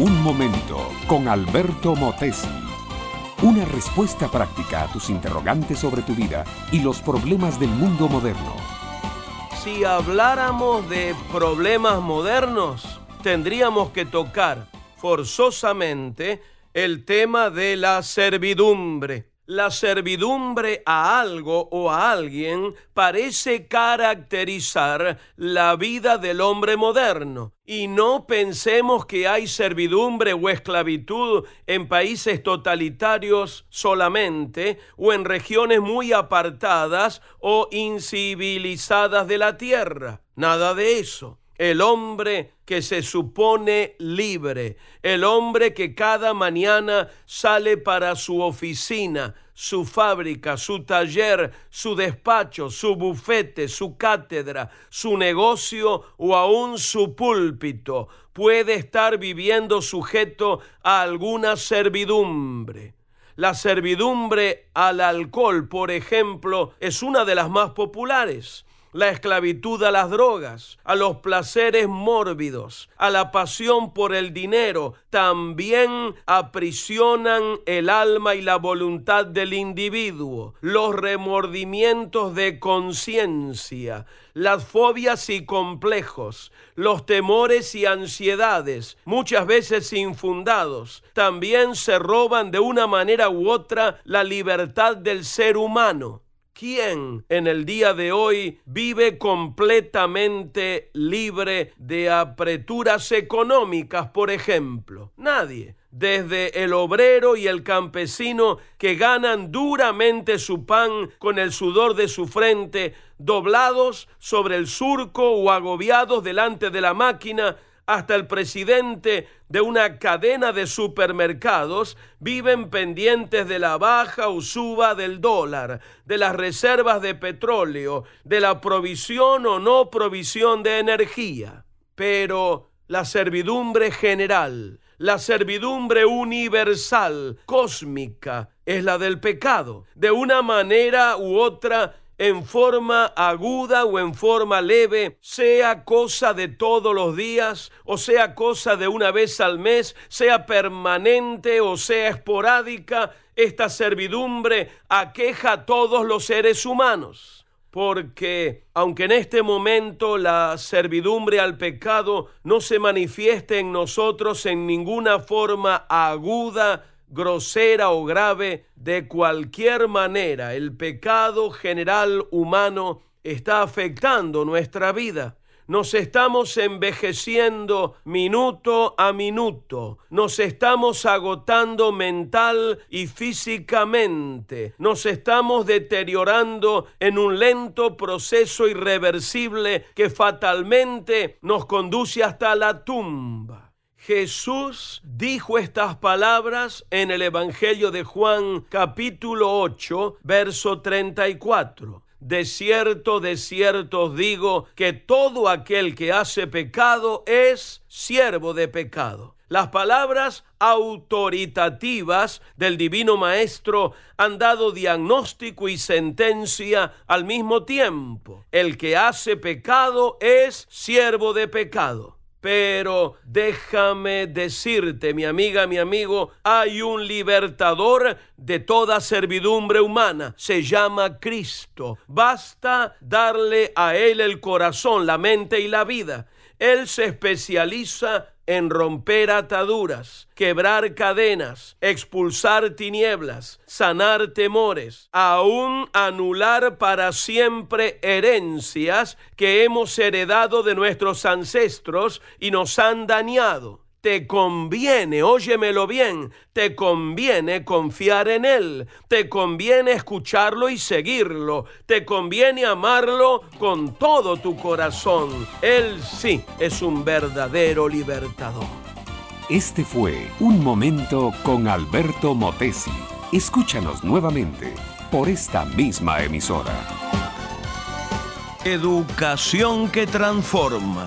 Un momento con Alberto Motesi. Una respuesta práctica a tus interrogantes sobre tu vida y los problemas del mundo moderno. Si habláramos de problemas modernos, tendríamos que tocar forzosamente el tema de la servidumbre. La servidumbre a algo o a alguien parece caracterizar la vida del hombre moderno. Y no pensemos que hay servidumbre o esclavitud en países totalitarios solamente o en regiones muy apartadas o incivilizadas de la tierra. Nada de eso el hombre que se supone libre, el hombre que cada mañana sale para su oficina, su fábrica, su taller, su despacho, su bufete, su cátedra, su negocio o aún su púlpito, puede estar viviendo sujeto a alguna servidumbre. La servidumbre al alcohol, por ejemplo, es una de las más populares la esclavitud a las drogas, a los placeres mórbidos, a la pasión por el dinero, también aprisionan el alma y la voluntad del individuo, los remordimientos de conciencia, las fobias y complejos, los temores y ansiedades, muchas veces infundados, también se roban de una manera u otra la libertad del ser humano. ¿Quién en el día de hoy vive completamente libre de apreturas económicas, por ejemplo? Nadie. Desde el obrero y el campesino que ganan duramente su pan con el sudor de su frente, doblados sobre el surco o agobiados delante de la máquina, hasta el presidente de una cadena de supermercados viven pendientes de la baja o suba del dólar, de las reservas de petróleo, de la provisión o no provisión de energía. Pero la servidumbre general, la servidumbre universal, cósmica, es la del pecado. De una manera u otra, en forma aguda o en forma leve, sea cosa de todos los días o sea cosa de una vez al mes, sea permanente o sea esporádica, esta servidumbre aqueja a todos los seres humanos. Porque aunque en este momento la servidumbre al pecado no se manifieste en nosotros en ninguna forma aguda, grosera o grave, de cualquier manera el pecado general humano está afectando nuestra vida. Nos estamos envejeciendo minuto a minuto. Nos estamos agotando mental y físicamente. Nos estamos deteriorando en un lento proceso irreversible que fatalmente nos conduce hasta la tumba. Jesús dijo estas palabras en el Evangelio de Juan capítulo 8, verso 34. De cierto, de cierto os digo que todo aquel que hace pecado es siervo de pecado. Las palabras autoritativas del Divino Maestro han dado diagnóstico y sentencia al mismo tiempo. El que hace pecado es siervo de pecado. Pero déjame decirte, mi amiga, mi amigo, hay un libertador de toda servidumbre humana. Se llama Cristo. Basta darle a Él el corazón, la mente y la vida. Él se especializa en romper ataduras, quebrar cadenas, expulsar tinieblas, sanar temores, aún anular para siempre herencias que hemos heredado de nuestros ancestros y nos han dañado te conviene, óyemelo bien, te conviene confiar en Él, te conviene escucharlo y seguirlo, te conviene amarlo con todo tu corazón. Él sí es un verdadero libertador. Este fue Un Momento con Alberto Motesi. Escúchanos nuevamente por esta misma emisora. Educación que transforma.